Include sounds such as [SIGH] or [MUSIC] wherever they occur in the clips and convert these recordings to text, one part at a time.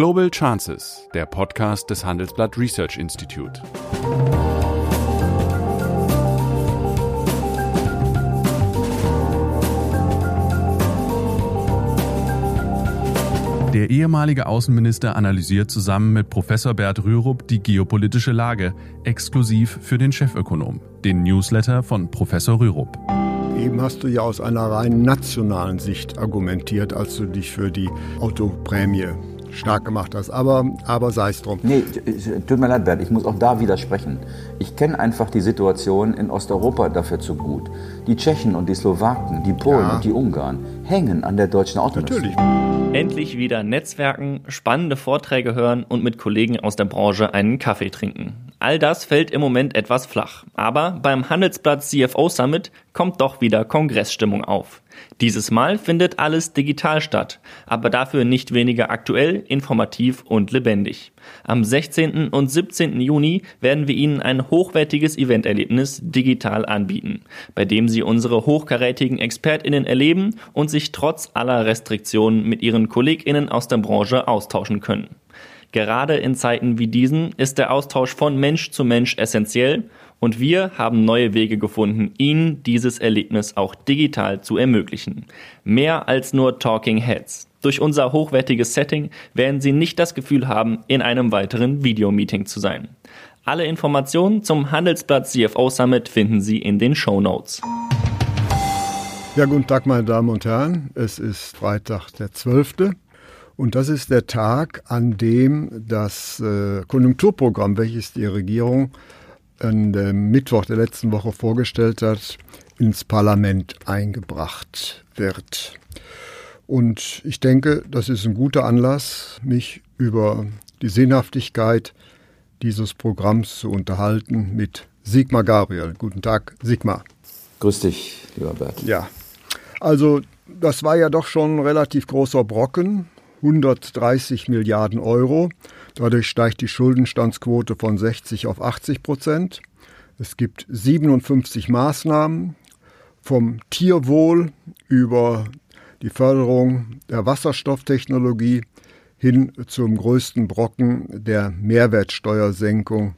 Global Chances, der Podcast des Handelsblatt Research Institute. Der ehemalige Außenminister analysiert zusammen mit Professor Bert Rürup die geopolitische Lage, exklusiv für den Chefökonom, den Newsletter von Professor Rürup. Eben hast du ja aus einer rein nationalen Sicht argumentiert, als du dich für die Autoprämie stark gemacht hast. Aber, aber sei es drum. Nee, tut mir leid, Bert, ich muss auch da widersprechen. Ich kenne einfach die Situation in Osteuropa dafür zu gut. Die Tschechen und die Slowaken, die Polen ja. und die Ungarn hängen an der deutschen Autoindustrie. Natürlich. Endlich wieder Netzwerken, spannende Vorträge hören und mit Kollegen aus der Branche einen Kaffee trinken. All das fällt im Moment etwas flach. Aber beim Handelsblatt CFO Summit kommt doch wieder Kongressstimmung auf. Dieses Mal findet alles digital statt, aber dafür nicht weniger aktuell, informativ und lebendig. Am 16. und 17. Juni werden wir Ihnen ein hochwertiges Eventerlebnis digital anbieten, bei dem Sie unsere hochkarätigen ExpertInnen erleben und sich trotz aller Restriktionen mit Ihren KollegInnen aus der Branche austauschen können. Gerade in Zeiten wie diesen ist der Austausch von Mensch zu Mensch essentiell und wir haben neue Wege gefunden, Ihnen dieses Erlebnis auch digital zu ermöglichen. Mehr als nur Talking Heads. Durch unser hochwertiges Setting werden Sie nicht das Gefühl haben, in einem weiteren Videomeeting zu sein. Alle Informationen zum Handelsblatt CFO Summit finden Sie in den Show Notes. Ja, guten Tag, meine Damen und Herren. Es ist Freitag, der 12. Und das ist der Tag, an dem das äh, Konjunkturprogramm, welches die Regierung an dem Mittwoch der letzten Woche vorgestellt hat, ins Parlament eingebracht wird. Und ich denke, das ist ein guter Anlass, mich über die Sinnhaftigkeit dieses Programms zu unterhalten mit Sigmar Gabriel. Guten Tag, Sigmar. Grüß dich, lieber Bert. Ja, also das war ja doch schon ein relativ großer Brocken, 130 Milliarden Euro. Dadurch steigt die Schuldenstandsquote von 60 auf 80 Prozent. Es gibt 57 Maßnahmen vom Tierwohl über die Förderung der Wasserstofftechnologie hin zum größten Brocken der Mehrwertsteuersenkung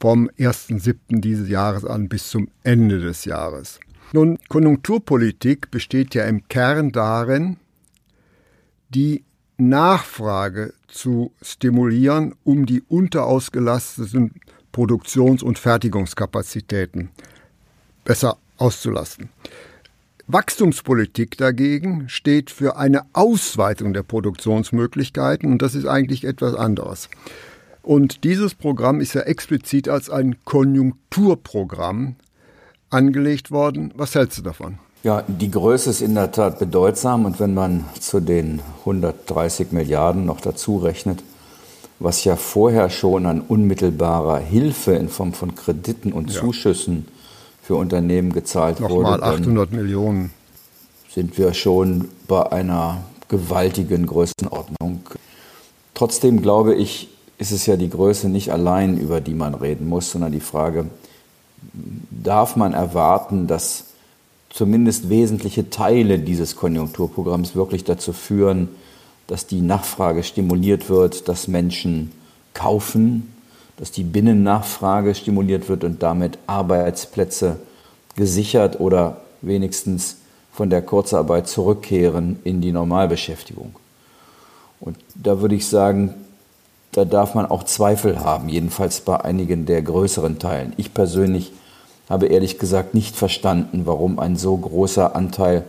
vom 1.7. dieses Jahres an bis zum Ende des Jahres. Nun, Konjunkturpolitik besteht ja im Kern darin, die Nachfrage zu stimulieren, um die unterausgelasteten Produktions- und Fertigungskapazitäten besser auszulasten. Wachstumspolitik dagegen steht für eine Ausweitung der Produktionsmöglichkeiten und das ist eigentlich etwas anderes. Und dieses Programm ist ja explizit als ein Konjunkturprogramm angelegt worden. Was hältst du davon? Ja, die Größe ist in der Tat bedeutsam und wenn man zu den 130 Milliarden noch dazu rechnet, was ja vorher schon an unmittelbarer Hilfe in Form von Krediten und ja. Zuschüssen für Unternehmen gezahlt Nochmal wurde. Nochmal 800 Millionen. Sind wir schon bei einer gewaltigen Größenordnung. Trotzdem glaube ich, ist es ja die Größe nicht allein, über die man reden muss, sondern die Frage, darf man erwarten, dass zumindest wesentliche Teile dieses Konjunkturprogramms wirklich dazu führen, dass die Nachfrage stimuliert wird, dass Menschen kaufen, dass die Binnennachfrage stimuliert wird und damit Arbeitsplätze gesichert oder wenigstens von der Kurzarbeit zurückkehren in die Normalbeschäftigung. Und da würde ich sagen, da darf man auch Zweifel haben, jedenfalls bei einigen der größeren Teilen. Ich persönlich habe ehrlich gesagt nicht verstanden, warum ein so großer Anteil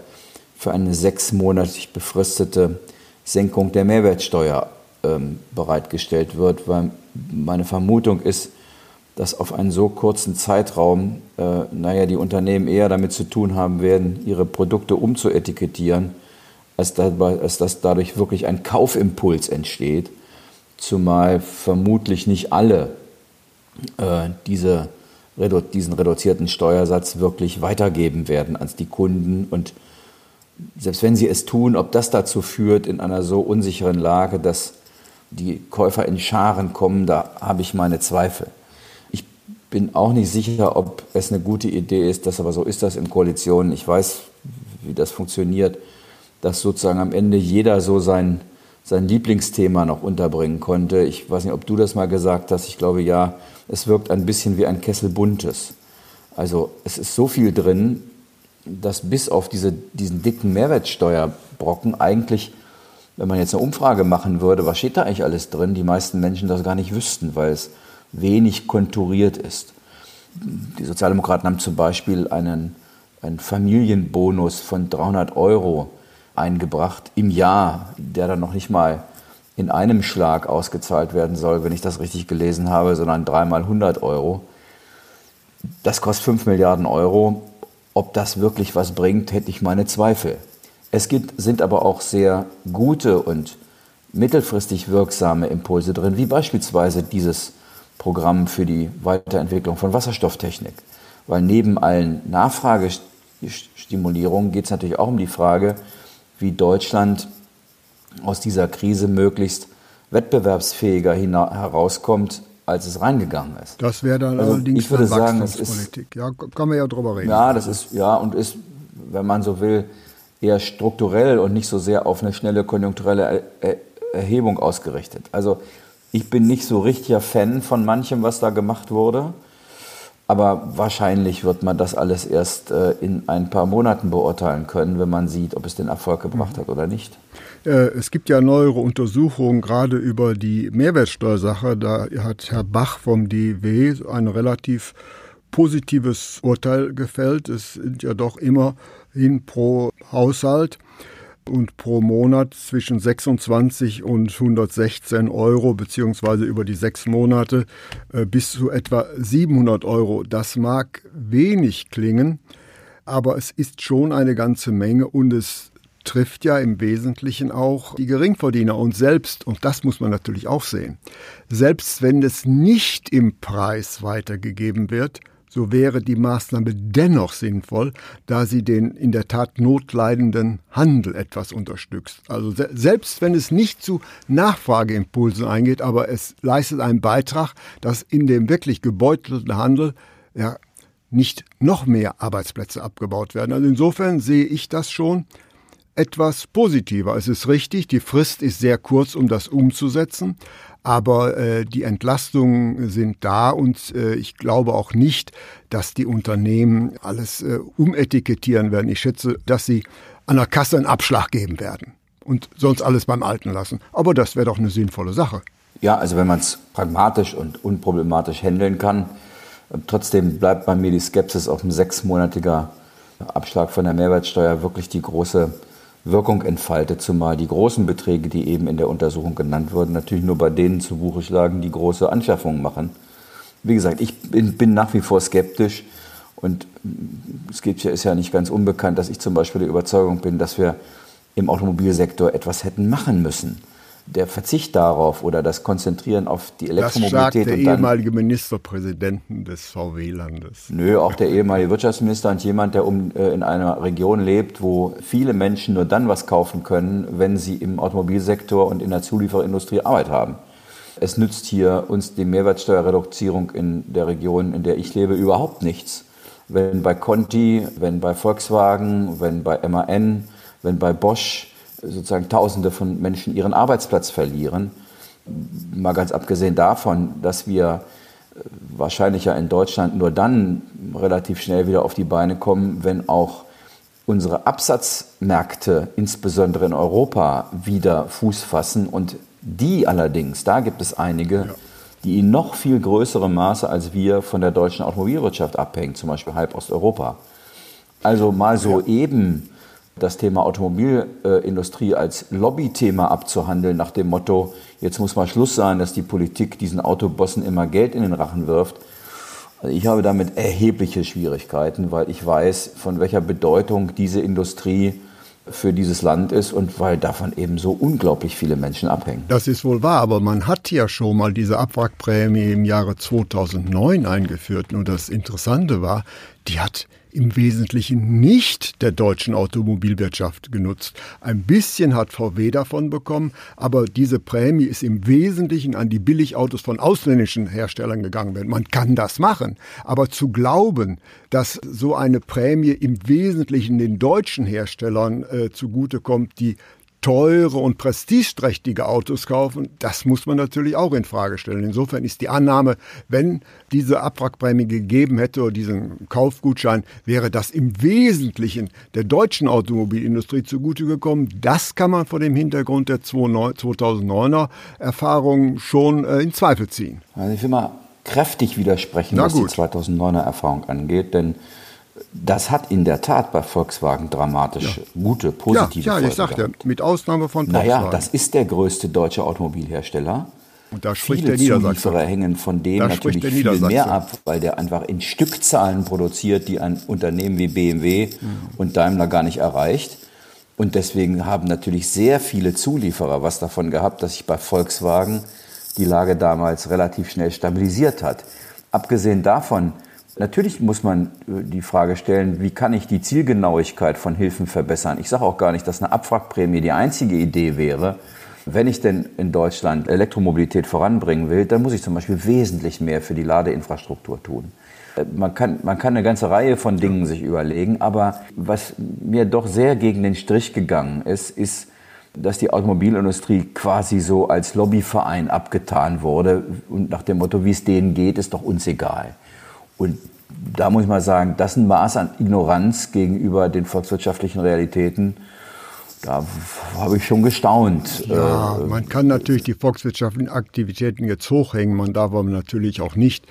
für eine sechsmonatig befristete Senkung der Mehrwertsteuer ähm, bereitgestellt wird, weil meine Vermutung ist, dass auf einen so kurzen Zeitraum, äh, naja, die Unternehmen eher damit zu tun haben werden, ihre Produkte umzuetikettieren, als, dabei, als dass dadurch wirklich ein Kaufimpuls entsteht, zumal vermutlich nicht alle äh, diese diesen reduzierten Steuersatz wirklich weitergeben werden als die Kunden. Und selbst wenn sie es tun, ob das dazu führt in einer so unsicheren Lage, dass die Käufer in Scharen kommen, da habe ich meine Zweifel. Ich bin auch nicht sicher, ob es eine gute Idee ist, dass aber so ist das in Koalitionen. Ich weiß, wie das funktioniert, dass sozusagen am Ende jeder so sein, sein Lieblingsthema noch unterbringen konnte. Ich weiß nicht, ob du das mal gesagt hast. Ich glaube ja, es wirkt ein bisschen wie ein Kessel Buntes. Also es ist so viel drin, dass bis auf diese, diesen dicken Mehrwertsteuerbrocken eigentlich, wenn man jetzt eine Umfrage machen würde, was steht da eigentlich alles drin, die meisten Menschen das gar nicht wüssten, weil es wenig konturiert ist. Die Sozialdemokraten haben zum Beispiel einen, einen Familienbonus von 300 Euro eingebracht im Jahr, der dann noch nicht mal in einem Schlag ausgezahlt werden soll, wenn ich das richtig gelesen habe, sondern dreimal 100 Euro. Das kostet 5 Milliarden Euro. Ob das wirklich was bringt, hätte ich meine Zweifel. Es gibt, sind aber auch sehr gute und mittelfristig wirksame Impulse drin, wie beispielsweise dieses Programm für die Weiterentwicklung von Wasserstofftechnik. Weil neben allen Nachfragestimulierungen geht es natürlich auch um die Frage, wie Deutschland aus dieser Krise möglichst wettbewerbsfähiger herauskommt, als es reingegangen ist. Das wäre dann also allerdings ich würde sagen, es ist, ja, kann man ja drüber reden. Ja, das ist ja und ist, wenn man so will, eher strukturell und nicht so sehr auf eine schnelle konjunkturelle Erhebung ausgerichtet. Also ich bin nicht so richtiger Fan von manchem, was da gemacht wurde. Aber wahrscheinlich wird man das alles erst äh, in ein paar Monaten beurteilen können, wenn man sieht, ob es den Erfolg gebracht hat oder nicht. Äh, es gibt ja neuere Untersuchungen gerade über die Mehrwertsteuersache. Da hat Herr Bach vom DIW ein relativ positives Urteil gefällt. Es sind ja doch immerhin pro Haushalt und pro Monat zwischen 26 und 116 Euro, beziehungsweise über die sechs Monate äh, bis zu etwa 700 Euro. Das mag wenig klingen, aber es ist schon eine ganze Menge und es trifft ja im Wesentlichen auch die Geringverdiener und selbst, und das muss man natürlich auch sehen, selbst wenn es nicht im Preis weitergegeben wird, so wäre die Maßnahme dennoch sinnvoll, da sie den in der Tat notleidenden Handel etwas unterstützt. Also se selbst wenn es nicht zu Nachfrageimpulsen eingeht, aber es leistet einen Beitrag, dass in dem wirklich gebeutelten Handel ja, nicht noch mehr Arbeitsplätze abgebaut werden. Also insofern sehe ich das schon etwas positiver. Es ist richtig, die Frist ist sehr kurz, um das umzusetzen, aber äh, die Entlastungen sind da und äh, ich glaube auch nicht, dass die Unternehmen alles äh, umetikettieren werden. Ich schätze, dass sie an der Kasse einen Abschlag geben werden und sonst alles beim Alten lassen. Aber das wäre doch eine sinnvolle Sache. Ja, also wenn man es pragmatisch und unproblematisch handeln kann, trotzdem bleibt bei mir die Skepsis auf ein sechsmonatiger Abschlag von der Mehrwertsteuer wirklich die große Wirkung entfaltet, zumal die großen Beträge, die eben in der Untersuchung genannt wurden, natürlich nur bei denen zu Buche schlagen, die große Anschaffungen machen. Wie gesagt, ich bin, bin nach wie vor skeptisch und es gibt ja, ist ja nicht ganz unbekannt, dass ich zum Beispiel der Überzeugung bin, dass wir im Automobilsektor etwas hätten machen müssen der Verzicht darauf oder das Konzentrieren auf die Elektromobilität. Das der ehemalige Ministerpräsidenten des VW-Landes. Nö, auch der ehemalige Wirtschaftsminister und jemand, der um, äh, in einer Region lebt, wo viele Menschen nur dann was kaufen können, wenn sie im Automobilsektor und in der Zulieferindustrie Arbeit haben. Es nützt hier uns die Mehrwertsteuerreduzierung in der Region, in der ich lebe, überhaupt nichts. Wenn bei Conti, wenn bei Volkswagen, wenn bei MAN, wenn bei Bosch sozusagen Tausende von Menschen ihren Arbeitsplatz verlieren. Mal ganz abgesehen davon, dass wir äh, wahrscheinlich ja in Deutschland nur dann relativ schnell wieder auf die Beine kommen, wenn auch unsere Absatzmärkte, insbesondere in Europa, wieder Fuß fassen. Und die allerdings, da gibt es einige, ja. die in noch viel größerem Maße als wir von der deutschen Automobilwirtschaft abhängen, zum Beispiel halb Osteuropa. Also mal so ja. eben das Thema Automobilindustrie als Lobbythema abzuhandeln, nach dem Motto, jetzt muss mal Schluss sein, dass die Politik diesen Autobossen immer Geld in den Rachen wirft. Also ich habe damit erhebliche Schwierigkeiten, weil ich weiß, von welcher Bedeutung diese Industrie für dieses Land ist und weil davon eben so unglaublich viele Menschen abhängen. Das ist wohl wahr, aber man hat ja schon mal diese Abwrackprämie im Jahre 2009 eingeführt. Und das Interessante war, die hat im Wesentlichen nicht der deutschen Automobilwirtschaft genutzt. Ein bisschen hat VW davon bekommen, aber diese Prämie ist im Wesentlichen an die Billigautos von ausländischen Herstellern gegangen. Man kann das machen, aber zu glauben, dass so eine Prämie im Wesentlichen den deutschen Herstellern äh, zugutekommt, die teure und prestigeträchtige Autos kaufen, das muss man natürlich auch in Frage stellen. Insofern ist die Annahme, wenn diese Abwrackprämie gegeben hätte oder diesen Kaufgutschein, wäre das im Wesentlichen der deutschen Automobilindustrie zugute gekommen. Das kann man vor dem Hintergrund der 2009er Erfahrung schon äh, in Zweifel ziehen. Also ich will mal kräftig widersprechen, was die 2009er Erfahrung angeht, denn das hat in der Tat bei Volkswagen dramatisch ja. gute, positive ja, ja, ich sagte, mit Ausnahme von Volkswagen. Naja, das ist der größte deutsche Automobilhersteller. Und da spricht Viele der Niedersachse. Zulieferer hängen von dem da natürlich viel mehr ab, weil der einfach in Stückzahlen produziert, die ein Unternehmen wie BMW mhm. und Daimler gar nicht erreicht. Und deswegen haben natürlich sehr viele Zulieferer was davon gehabt, dass sich bei Volkswagen die Lage damals relativ schnell stabilisiert hat. Abgesehen davon, Natürlich muss man äh, die Frage stellen, wie kann ich die Zielgenauigkeit von Hilfen verbessern? Ich sage auch gar nicht, dass eine Abwrackprämie die einzige Idee wäre. Wenn ich denn in Deutschland Elektromobilität voranbringen will, dann muss ich zum Beispiel wesentlich mehr für die Ladeinfrastruktur tun. Äh, man kann, man kann eine ganze Reihe von Dingen sich überlegen, aber was mir doch sehr gegen den Strich gegangen ist, ist, dass die Automobilindustrie quasi so als Lobbyverein abgetan wurde und nach dem Motto, wie es denen geht, ist doch uns egal. Und da muss ich mal sagen, das ist ein Maß an Ignoranz gegenüber den volkswirtschaftlichen Realitäten. Da habe ich schon gestaunt. Ja, äh, man kann natürlich die volkswirtschaftlichen Aktivitäten jetzt hochhängen. Man darf aber natürlich auch nicht,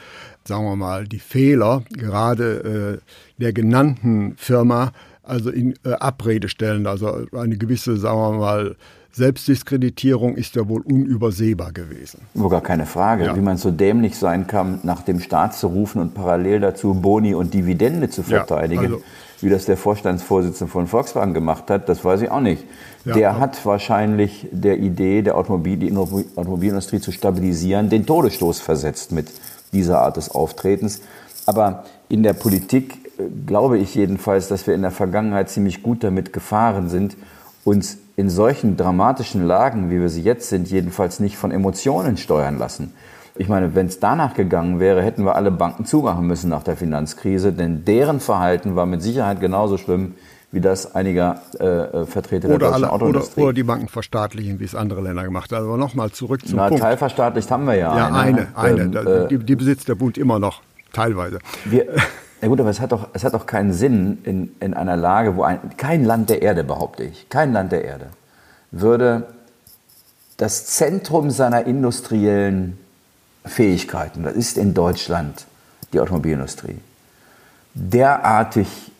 sagen wir mal, die Fehler gerade äh, der genannten Firma also in äh, Abrede stellen. Also eine gewisse, sagen wir mal, Selbstdiskreditierung ist ja wohl unübersehbar gewesen. Nur gar keine Frage. Ja. Wie man so dämlich sein kann, nach dem Staat zu rufen und parallel dazu Boni und Dividende zu verteidigen. Ja, also wie das der Vorstandsvorsitzende von Volkswagen gemacht hat, das weiß ich auch nicht. Ja, der hat wahrscheinlich der Idee, der Automobil, die Automobilindustrie zu stabilisieren, den Todesstoß versetzt mit dieser Art des Auftretens. Aber in der Politik äh, glaube ich jedenfalls, dass wir in der Vergangenheit ziemlich gut damit gefahren sind, uns in solchen dramatischen Lagen, wie wir sie jetzt sind, jedenfalls nicht von Emotionen steuern lassen. Ich meine, wenn es danach gegangen wäre, hätten wir alle Banken zumachen müssen nach der Finanzkrise, denn deren Verhalten war mit Sicherheit genauso schlimm wie das einiger äh, äh Vertreter oder der deutschen alle, Autoindustrie. Oder, oder, die Banken verstaatlichen, wie es andere Länder gemacht haben. Aber nochmal zurück zum Na, Punkt. Teilverstaatlicht haben wir ja. Ja, eine, eine. eine. Ähm, die, die besitzt der Bund immer noch, teilweise. Wir, [LAUGHS] Ja gut, aber es hat doch, es hat doch keinen Sinn in, in einer Lage, wo ein, kein Land der Erde, behaupte ich, kein Land der Erde, würde das Zentrum seiner industriellen Fähigkeiten, das ist in Deutschland die Automobilindustrie, derartig,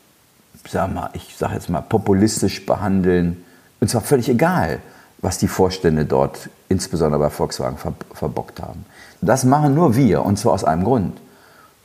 sag mal, ich sage jetzt mal, populistisch behandeln, und zwar völlig egal, was die Vorstände dort, insbesondere bei Volkswagen, verbockt haben. Das machen nur wir, und zwar aus einem Grund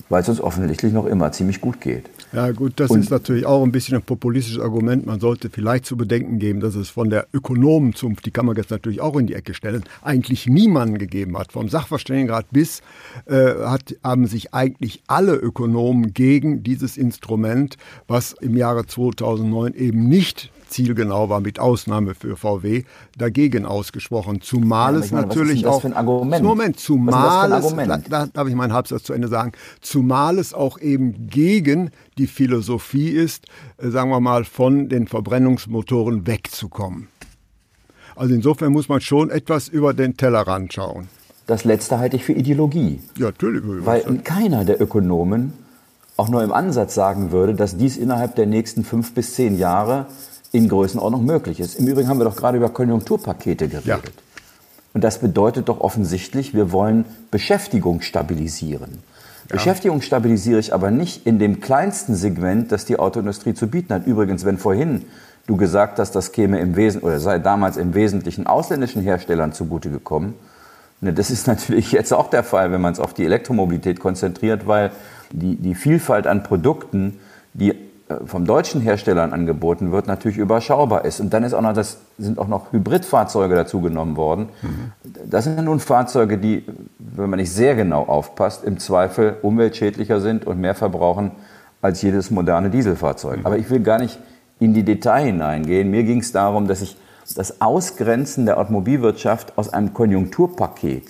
weil es uns offensichtlich noch immer ziemlich gut geht. Ja gut, das und ist natürlich auch ein bisschen ein populistisches Argument. Man sollte vielleicht zu bedenken geben, dass es von der Ökonomenzunft, die kann man jetzt natürlich auch in die Ecke stellen, eigentlich niemanden gegeben hat. Vom Sachverständigenrat bis äh, hat, haben sich eigentlich alle Ökonomen gegen dieses Instrument, was im Jahre 2009 eben nicht zielgenau war, mit Ausnahme für VW, dagegen ausgesprochen. Zumal ja, es meine, natürlich auch. Für ein Argument? Moment, zumal es, da, da darf ich meinen Halbsatz zu Ende sagen, zumal es auch eben gegen die Philosophie ist, äh, sagen wir mal, von den Verbrennungsmotoren wegzukommen. Also insofern muss man schon etwas über den Tellerrand schauen. Das letzte halte ich für Ideologie. Ja, natürlich. Weil keiner der Ökonomen auch nur im Ansatz sagen würde, dass dies innerhalb der nächsten fünf bis zehn Jahre in Größenordnung möglich ist. Im Übrigen haben wir doch gerade über Konjunkturpakete geredet. Ja. Und das bedeutet doch offensichtlich, wir wollen Beschäftigung stabilisieren. Ja. Beschäftigung stabilisiere ich aber nicht in dem kleinsten Segment, das die Autoindustrie zu bieten hat. Übrigens, wenn vorhin du gesagt hast, das käme im Wesentlichen oder sei damals im Wesentlichen ausländischen Herstellern zugute gekommen, ne, das ist [LAUGHS] natürlich jetzt auch der Fall, wenn man es auf die Elektromobilität konzentriert, weil die, die Vielfalt an Produkten, die vom deutschen Herstellern angeboten wird, natürlich überschaubar ist. Und dann ist auch noch das, sind auch noch Hybridfahrzeuge dazugenommen worden. Mhm. Das sind nun Fahrzeuge, die, wenn man nicht sehr genau aufpasst, im Zweifel umweltschädlicher sind und mehr verbrauchen als jedes moderne Dieselfahrzeug. Mhm. Aber ich will gar nicht in die Detail hineingehen. Mir ging es darum, dass ich das Ausgrenzen der Automobilwirtschaft aus einem Konjunkturpaket,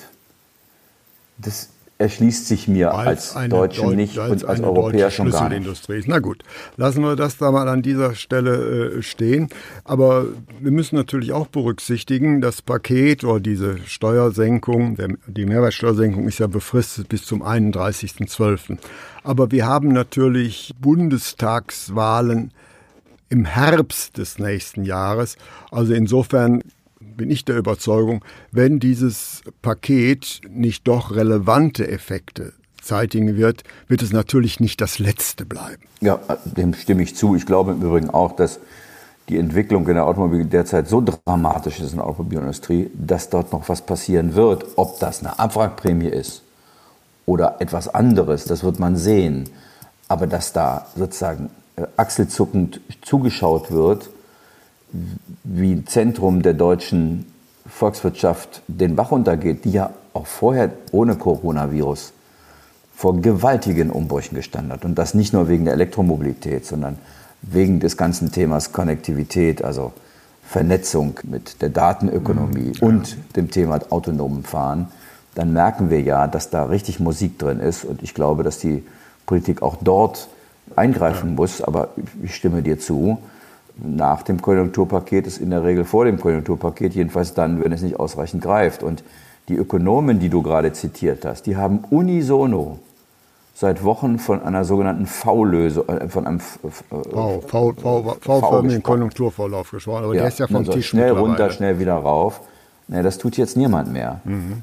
das erschließt sich mir als, als Deutschen nicht als und als Europäer schon gar nicht. Na gut, lassen wir das da mal an dieser Stelle äh, stehen. Aber wir müssen natürlich auch berücksichtigen, das Paket oder diese Steuersenkung, der, die Mehrwertsteuersenkung ist ja befristet bis zum 31.12. Aber wir haben natürlich Bundestagswahlen im Herbst des nächsten Jahres. Also insofern bin ich der Überzeugung, wenn dieses Paket nicht doch relevante Effekte zeitigen wird, wird es natürlich nicht das letzte bleiben. Ja, dem stimme ich zu. Ich glaube im Übrigen auch, dass die Entwicklung in der Automobil derzeit so dramatisch ist in der Automobilindustrie, dass dort noch was passieren wird. Ob das eine Abwrackprämie ist oder etwas anderes, das wird man sehen. Aber dass da sozusagen äh, achselzuckend zugeschaut wird, wie ein Zentrum der deutschen Volkswirtschaft den Bach runtergeht, die ja auch vorher ohne Coronavirus vor gewaltigen Umbrüchen gestanden hat. Und das nicht nur wegen der Elektromobilität, sondern wegen des ganzen Themas Konnektivität, also Vernetzung mit der Datenökonomie mhm. und dem Thema autonomen Fahren, dann merken wir ja, dass da richtig Musik drin ist. Und ich glaube, dass die Politik auch dort eingreifen ja. muss. Aber ich stimme dir zu, nach dem Konjunkturpaket ist in der Regel vor dem Konjunkturpaket, jedenfalls dann, wenn es nicht ausreichend greift. Und die Ökonomen, die du gerade zitiert hast, die haben unisono seit Wochen von einer sogenannten V-Lösung, äh, von einem V-förmigen Konjunkturvorlauf gesprochen. Aber ja, der ist ja vom Tisch Schnell runter, schnell wieder rauf. Nee, das tut jetzt niemand mehr. Mhm.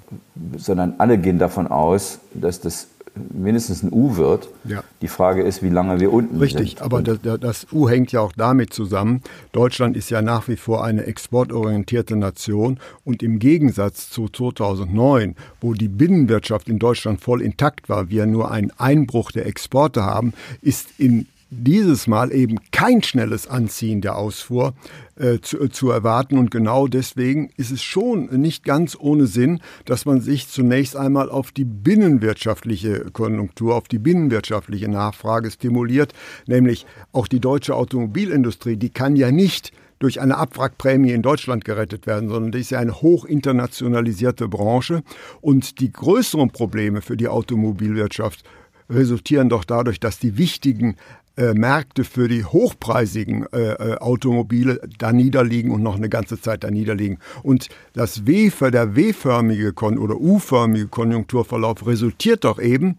Sondern alle gehen davon aus, dass das mindestens ein U wird. Ja. Die Frage ist, wie lange wir unten Richtig, sind. Richtig, aber das, das, U hängt ja auch damit zusammen. Deutschland ist ja nach wie vor eine exportorientierte Nation und im Gegensatz zu 2009, wo die Binnenwirtschaft in Deutschland voll intakt war, wir nur einen Einbruch der Exporte haben, ist in dieses Mal eben kein schnelles Anziehen der Ausfuhr äh, zu, äh, zu, erwarten. Und genau deswegen ist es schon nicht ganz ohne Sinn, dass man sich zunächst einmal auf die binnenwirtschaftliche Konjunktur, auf die binnenwirtschaftliche Nachfrage stimuliert. Nämlich auch die deutsche Automobilindustrie, die kann ja nicht durch eine Abwrackprämie in Deutschland gerettet werden, sondern die ist ja eine hoch internationalisierte Branche. Und die größeren Probleme für die Automobilwirtschaft resultieren doch dadurch, dass die wichtigen äh, Märkte für die hochpreisigen äh, äh, Automobile da niederliegen und noch eine ganze Zeit da niederliegen. Und das W für der W-förmige oder U-förmige Konjunkturverlauf resultiert doch eben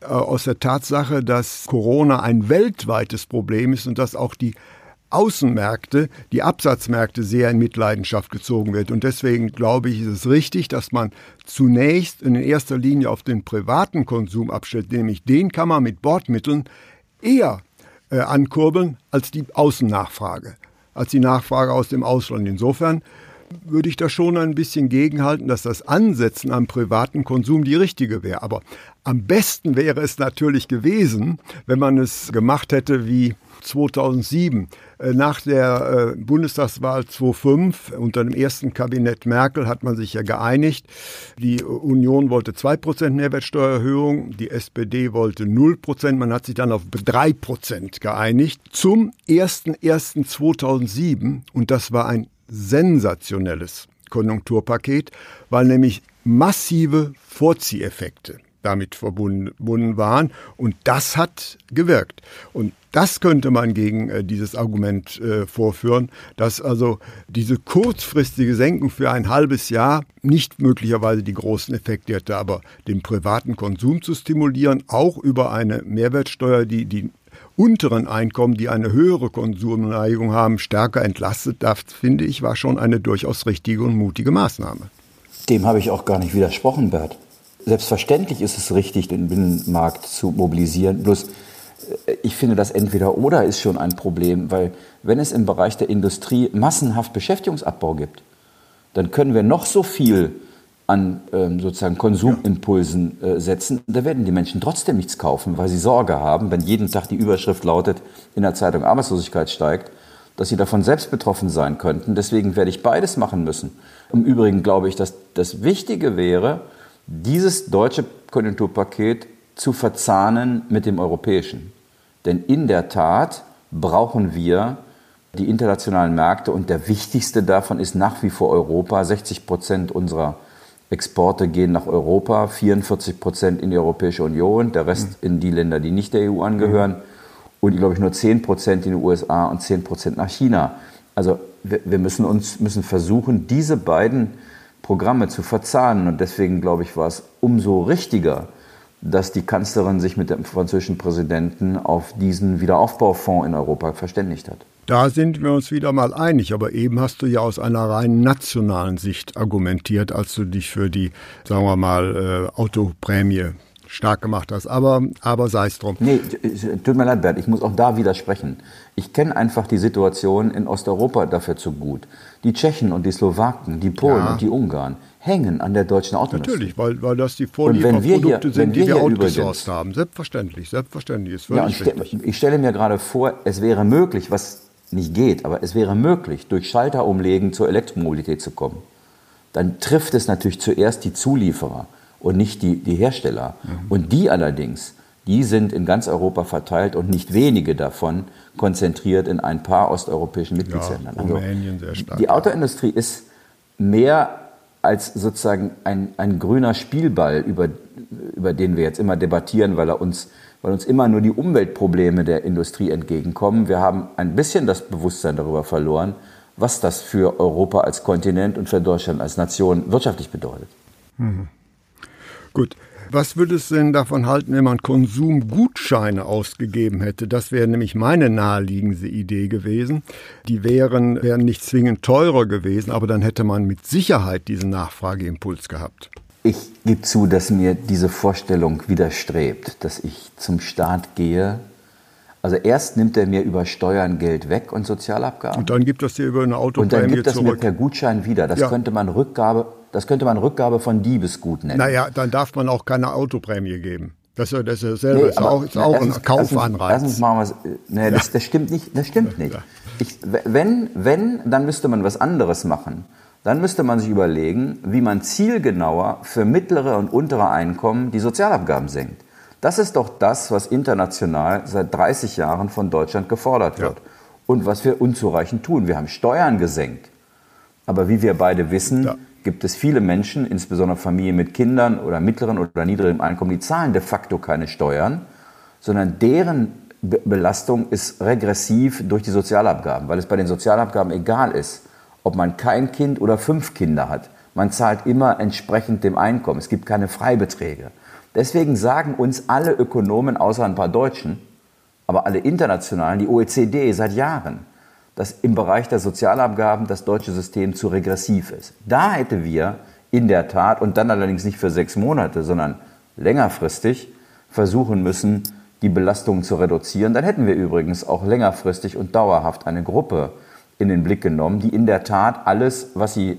äh, aus der Tatsache, dass Corona ein weltweites Problem ist und dass auch die Außenmärkte, die Absatzmärkte sehr in Mitleidenschaft gezogen wird. Und deswegen glaube ich, ist es richtig, dass man zunächst in erster Linie auf den privaten Konsum abstellt, nämlich den kann man mit Bordmitteln eher ankurbeln als die Außennachfrage, als die Nachfrage aus dem Ausland. Insofern würde ich da schon ein bisschen gegenhalten, dass das Ansetzen am privaten Konsum die richtige wäre. Aber am besten wäre es natürlich gewesen, wenn man es gemacht hätte wie 2007. Äh, nach der äh, Bundestagswahl 2005 unter dem ersten Kabinett Merkel hat man sich ja geeinigt. Die Union wollte 2% Mehrwertsteuererhöhung, die SPD wollte 0%. Man hat sich dann auf 3% geeinigt zum 01.01.2007 und das war ein sensationelles Konjunkturpaket, weil nämlich massive Vorzieheffekte damit verbunden waren. Und das hat gewirkt. Und das könnte man gegen äh, dieses Argument äh, vorführen, dass also diese kurzfristige Senkung für ein halbes Jahr nicht möglicherweise die großen Effekte hätte, aber den privaten Konsum zu stimulieren, auch über eine Mehrwertsteuer, die die unteren Einkommen, die eine höhere Konsumneigung haben, stärker entlastet, das finde ich, war schon eine durchaus richtige und mutige Maßnahme. Dem habe ich auch gar nicht widersprochen, Bert. Selbstverständlich ist es richtig, den Binnenmarkt zu mobilisieren. Bloß ich finde, das Entweder-Oder ist schon ein Problem, weil wenn es im Bereich der Industrie massenhaft Beschäftigungsabbau gibt, dann können wir noch so viel an ähm, sozusagen Konsumimpulsen äh, setzen. Da werden die Menschen trotzdem nichts kaufen, weil sie Sorge haben, wenn jeden Tag die Überschrift lautet, in der Zeitung Arbeitslosigkeit steigt, dass sie davon selbst betroffen sein könnten. Deswegen werde ich beides machen müssen. Im Übrigen glaube ich, dass das Wichtige wäre, dieses deutsche Konjunkturpaket zu verzahnen mit dem europäischen. Denn in der Tat brauchen wir die internationalen Märkte und der wichtigste davon ist nach wie vor Europa. 60 Prozent unserer Exporte gehen nach Europa, 44 Prozent in die Europäische Union, der Rest mhm. in die Länder, die nicht der EU angehören. Mhm. Und, glaube ich, nur 10 Prozent in die USA und 10 Prozent nach China. Also wir, wir müssen uns müssen versuchen, diese beiden Programme zu verzahnen. Und deswegen, glaube ich, war es umso richtiger, dass die Kanzlerin sich mit dem französischen Präsidenten auf diesen Wiederaufbaufonds in Europa verständigt hat. Da sind wir uns wieder mal einig, aber eben hast du ja aus einer rein nationalen Sicht argumentiert, als du dich für die, sagen wir mal, äh, Autoprämie stark gemacht hast. Aber, aber sei es drum. Nee, tut mir leid, Bert, ich muss auch da widersprechen. Ich kenne einfach die Situation in Osteuropa dafür zu gut. Die Tschechen und die Slowaken, die Polen ja. und die Ungarn hängen an der deutschen Autoindustrie. Natürlich, weil, weil das die Vorlieferprodukte sind, die wir, wir outgesourced haben. Selbstverständlich, selbstverständlich. Ist völlig ja, ich, ich stelle mir gerade vor, es wäre möglich, was nicht geht, aber es wäre möglich, durch Schalterumlegen zur Elektromobilität zu kommen. Dann trifft es natürlich zuerst die Zulieferer und nicht die, die Hersteller. Mhm. Und die allerdings, die sind in ganz Europa verteilt und nicht wenige davon konzentriert in ein paar osteuropäischen Mitgliedsländern. Ja, also Rumänien sehr stark. Die Autoindustrie ist mehr als sozusagen ein, ein grüner Spielball, über, über den wir jetzt immer debattieren, weil er uns weil uns immer nur die Umweltprobleme der Industrie entgegenkommen. Wir haben ein bisschen das Bewusstsein darüber verloren, was das für Europa als Kontinent und für Deutschland als Nation wirtschaftlich bedeutet. Mhm. Gut. Was würde es denn davon halten, wenn man Konsumgutscheine ausgegeben hätte? Das wäre nämlich meine naheliegende Idee gewesen. Die wären, wären nicht zwingend teurer gewesen, aber dann hätte man mit Sicherheit diesen Nachfrageimpuls gehabt. Ich gebe zu, dass mir diese Vorstellung widerstrebt, dass ich zum Staat gehe. Also erst nimmt er mir über Steuern Geld weg und Sozialabgaben. Und dann gibt es dir über eine Autoprämie Und dann gibt es mir per Gutschein wieder. Das ja. könnte man Rückgabe, das könnte man Rückgabe von Diebesgut nennen. Naja, dann darf man auch keine Autoprämie geben. Das, das ist selber nee, ist auch, ist auch ein Kaufanreiz. Erstens machen wir nee, ja. das, das stimmt nicht. Das stimmt nicht. Ich, wenn, wenn, dann müsste man was anderes machen dann müsste man sich überlegen, wie man zielgenauer für mittlere und untere Einkommen die Sozialabgaben senkt. Das ist doch das, was international seit 30 Jahren von Deutschland gefordert wird. Ja. Und was wir unzureichend tun. Wir haben Steuern gesenkt. Aber wie wir beide wissen, ja. gibt es viele Menschen, insbesondere Familien mit Kindern oder mittleren oder niedrigem Einkommen, die zahlen de facto keine Steuern, sondern deren Belastung ist regressiv durch die Sozialabgaben, weil es bei den Sozialabgaben egal ist, ob man kein Kind oder fünf Kinder hat. Man zahlt immer entsprechend dem Einkommen. Es gibt keine Freibeträge. Deswegen sagen uns alle Ökonomen, außer ein paar Deutschen, aber alle internationalen, die OECD seit Jahren, dass im Bereich der Sozialabgaben das deutsche System zu regressiv ist. Da hätte wir in der Tat, und dann allerdings nicht für sechs Monate, sondern längerfristig, versuchen müssen, die Belastungen zu reduzieren. Dann hätten wir übrigens auch längerfristig und dauerhaft eine Gruppe in den Blick genommen, die in der Tat alles, was sie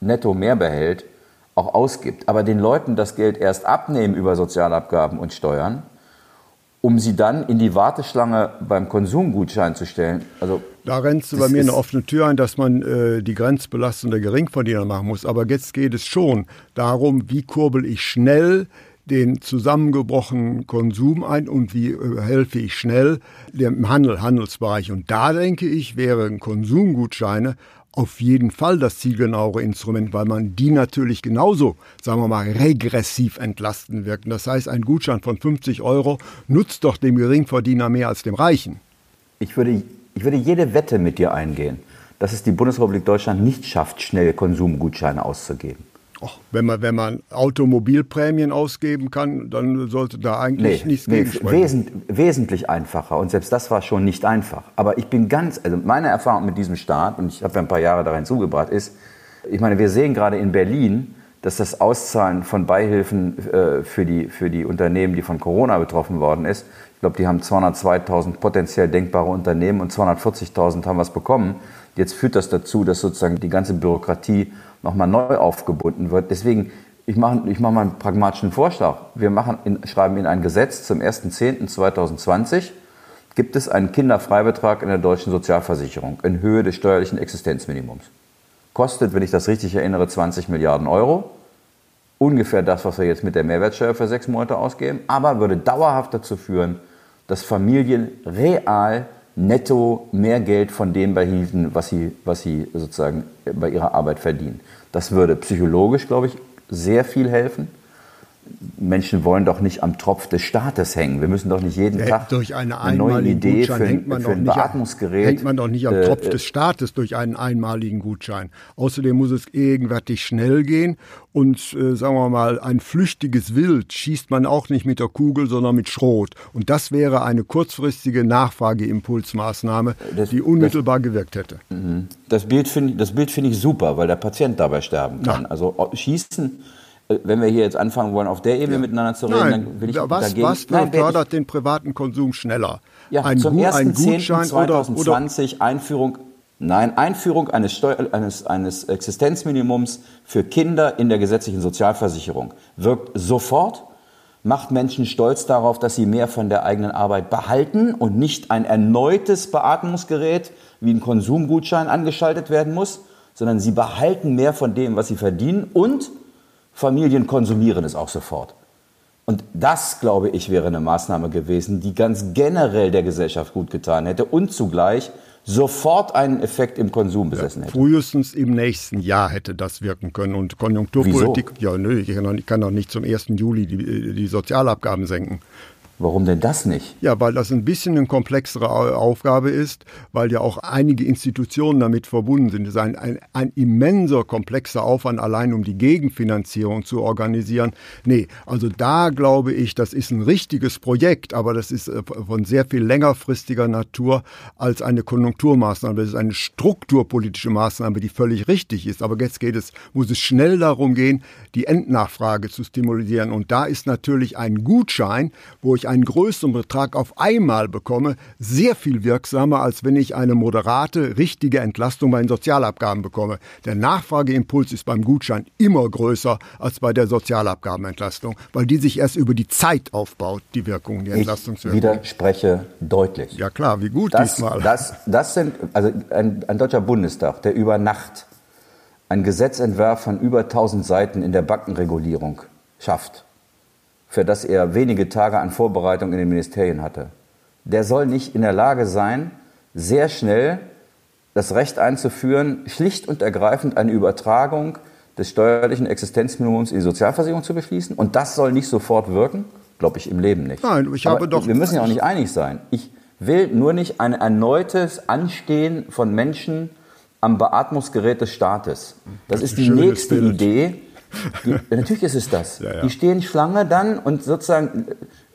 netto mehr behält, auch ausgibt. Aber den Leuten das Geld erst abnehmen über Sozialabgaben und Steuern, um sie dann in die Warteschlange beim Konsumgutschein zu stellen. Also da rennst du bei mir eine offene Tür ein, dass man äh, die Grenzbelastung der Geringverdiener machen muss. Aber jetzt geht es schon darum, wie kurbel ich schnell den zusammengebrochenen Konsum ein und wie äh, helfe ich schnell dem Handel, Handelsbereich. Und da denke ich, wären Konsumgutscheine auf jeden Fall das zielgenauere Instrument, weil man die natürlich genauso, sagen wir mal, regressiv entlasten wirken. Das heißt, ein Gutschein von 50 Euro nutzt doch dem Geringverdiener mehr als dem Reichen. Ich würde, ich würde jede Wette mit dir eingehen, dass es die Bundesrepublik Deutschland nicht schafft, schnell Konsumgutscheine auszugeben. Och, wenn man, wenn man Automobilprämien ausgeben kann, dann sollte da eigentlich nee, nichts nee, gegen wesent, Wesentlich einfacher. Und selbst das war schon nicht einfach. Aber ich bin ganz, also meine Erfahrung mit diesem Staat, und ich habe ja ein paar Jahre darin zugebracht, ist, ich meine, wir sehen gerade in Berlin, dass das Auszahlen von Beihilfen äh, für, die, für die Unternehmen, die von Corona betroffen worden ist, ich glaube, die haben 202.000 potenziell denkbare Unternehmen und 240.000 haben was bekommen. Jetzt führt das dazu, dass sozusagen die ganze Bürokratie nochmal neu aufgebunden wird. Deswegen, ich mache ich mache mal einen pragmatischen Vorschlag. Wir machen in, schreiben in ein Gesetz zum 1.10.2020 gibt es einen Kinderfreibetrag in der deutschen Sozialversicherung in Höhe des steuerlichen Existenzminimums. Kostet, wenn ich das richtig erinnere, 20 Milliarden Euro. Ungefähr das, was wir jetzt mit der Mehrwertsteuer für sechs Monate ausgeben, aber würde dauerhaft dazu führen, dass Familien real netto mehr Geld von dem behielten, was sie, was sie sozusagen bei ihrer Arbeit verdienen. Das würde psychologisch, glaube ich, sehr viel helfen. Menschen wollen doch nicht am Tropf des Staates hängen. Wir müssen doch nicht jeden Tag durch eine, eine neue Idee Gutschein für, hängt man für ein Beatmungsgerät. Hängt man doch nicht am äh, Tropf des Staates durch einen einmaligen Gutschein. Außerdem muss es gegenwärtig schnell gehen und äh, sagen wir mal ein flüchtiges Wild schießt man auch nicht mit der Kugel, sondern mit Schrot. Und das wäre eine kurzfristige Nachfrageimpulsmaßnahme, das, die unmittelbar das, gewirkt hätte. Mhm. Das Bild finde find ich super, weil der Patient dabei sterben kann. Ja. Also schießen äh, wenn wir hier jetzt anfangen wollen, auf der Ebene ja. miteinander zu reden, Nein. dann will ich was, dagegen. Was Nein, fördert den privaten Konsum schneller? Ja, ein, zum Gu 1. ein Gutschein 2020 oder, oder Einführung, nein, Einführung eines, Steu eines, eines Existenzminimums für Kinder in der gesetzlichen Sozialversicherung wirkt sofort, macht Menschen stolz darauf, dass sie mehr von der eigenen Arbeit behalten und nicht ein erneutes Beatmungsgerät wie ein Konsumgutschein angeschaltet werden muss, sondern sie behalten mehr von dem, was sie verdienen und Familien konsumieren es auch sofort. Und das, glaube ich, wäre eine Maßnahme gewesen, die ganz generell der Gesellschaft gut getan hätte und zugleich sofort einen Effekt im Konsum besessen hätte. Ja, frühestens im nächsten Jahr hätte das wirken können. Und Konjunkturpolitik, Wieso? ja, nö, ich kann, doch, nicht zum 1. Juli die, die Sozialabgaben senken. Warum denn das nicht? Ja, weil das ein bisschen eine komplexere Aufgabe ist, weil ja auch einige Institutionen damit verbunden sind. Es ist ein, ein, ein immenser, komplexer Aufwand, allein um die Gegenfinanzierung zu organisieren. Nee, also da glaube ich, das ist ein richtiges Projekt, aber das ist äh, von sehr viel längerfristiger Natur als eine Konjunkturmaßnahme. Das ist eine strukturpolitische Maßnahme, die völlig richtig ist. Aber jetzt geht es, muss es schnell darum gehen, die Endnachfrage zu stimulieren. Und da ist natürlich ein Gutschein, wo ich einen größeren Betrag auf einmal bekomme, sehr viel wirksamer, als wenn ich eine moderate, richtige Entlastung bei den Sozialabgaben bekomme. Der Nachfrageimpuls ist beim Gutschein immer größer als bei der Sozialabgabenentlastung, weil die sich erst über die Zeit aufbaut, die Wirkung, die Entlastungswirkung. Ich widerspreche deutlich. Ja klar, wie gut das, diesmal. Das, das sind, also ein, ein deutscher Bundestag, der über Nacht einen Gesetzentwurf von über 1000 Seiten in der Bankenregulierung schafft für das er wenige Tage an Vorbereitung in den Ministerien hatte. Der soll nicht in der Lage sein, sehr schnell das Recht einzuführen, schlicht und ergreifend eine Übertragung des steuerlichen Existenzminimums in die Sozialversicherung zu beschließen. Und das soll nicht sofort wirken? Glaube ich im Leben nicht. Nein, ich habe Aber doch. Wir müssen ja auch nicht einig sein. Ich will nur nicht ein erneutes Anstehen von Menschen am Beatmungsgerät des Staates. Das, das ist die nächste Bild. Idee, die, natürlich ist es das. [LAUGHS] Ja, ja. Die stehen Schlange dann und sozusagen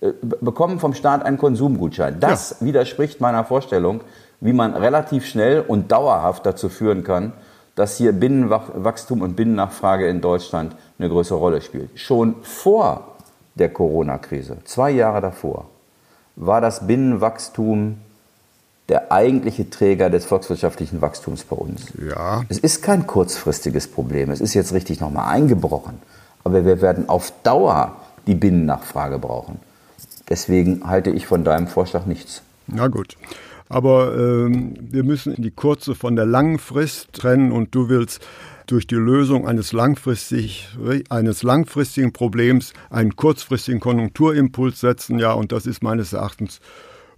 äh, bekommen vom Staat einen Konsumgutschein. Das ja. widerspricht meiner Vorstellung, wie man relativ schnell und dauerhaft dazu führen kann, dass hier Binnenwachstum und Binnennachfrage in Deutschland eine größere Rolle spielt. Schon vor der Corona-Krise, zwei Jahre davor, war das Binnenwachstum der eigentliche Träger des volkswirtschaftlichen Wachstums bei uns. Ja. Es ist kein kurzfristiges Problem. Es ist jetzt richtig nochmal eingebrochen. Aber wir werden auf Dauer die Binnennachfrage brauchen. Deswegen halte ich von deinem Vorschlag nichts. Na gut. Aber ähm, wir müssen die kurze von der langen Frist trennen und du willst durch die Lösung eines, langfristig, eines langfristigen Problems einen kurzfristigen Konjunkturimpuls setzen. Ja, und das ist meines Erachtens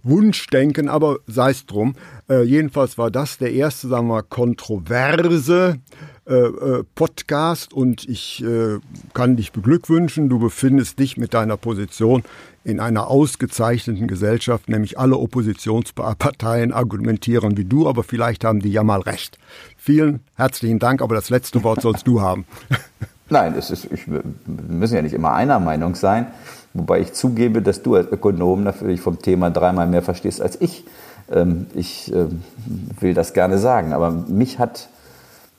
Wunschdenken, aber sei es drum. Äh, jedenfalls war das der erste, sagen wir, kontroverse äh, äh, Podcast und ich äh, kann dich beglückwünschen. Du befindest dich mit deiner Position in einer ausgezeichneten Gesellschaft, nämlich alle Oppositionsparteien argumentieren wie du, aber vielleicht haben die ja mal recht. Vielen herzlichen Dank, aber das letzte Wort sollst du haben. [LAUGHS] Nein, es ist, ich, wir müssen ja nicht immer einer Meinung sein. Wobei ich zugebe, dass du als Ökonom natürlich vom Thema dreimal mehr verstehst als ich. Ähm, ich ähm, will das gerne sagen, aber mich hat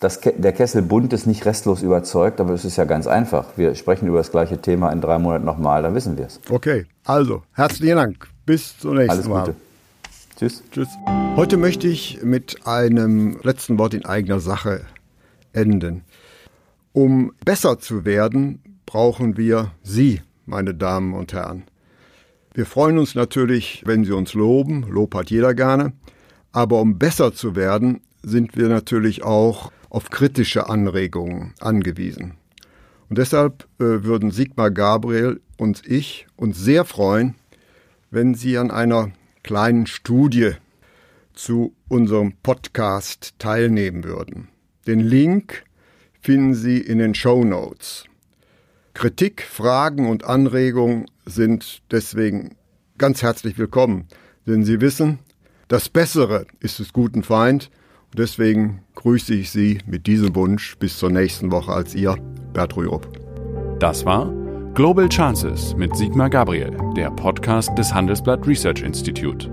das, der Kessel Buntes nicht restlos überzeugt, aber es ist ja ganz einfach. Wir sprechen über das gleiche Thema in drei Monaten nochmal, dann wissen wir es. Okay, also herzlichen Dank. Bis zum nächsten Alles Mal. Gute. Tschüss. Tschüss. Heute möchte ich mit einem letzten Wort in eigener Sache enden. Um besser zu werden, brauchen wir Sie, meine Damen und Herren. Wir freuen uns natürlich, wenn Sie uns loben, Lob hat jeder gerne, aber um besser zu werden, sind wir natürlich auch auf kritische Anregungen angewiesen. Und deshalb äh, würden Sigmar Gabriel und ich uns sehr freuen, wenn Sie an einer kleinen Studie zu unserem Podcast teilnehmen würden. Den Link finden Sie in den Show Notes. Kritik, Fragen und Anregungen sind deswegen ganz herzlich willkommen. Denn Sie wissen, das Bessere ist des guten Feind. Und deswegen grüße ich Sie mit diesem Wunsch bis zur nächsten Woche als Ihr Bert Rürup. Das war Global Chances mit Sigmar Gabriel, der Podcast des Handelsblatt Research Institute.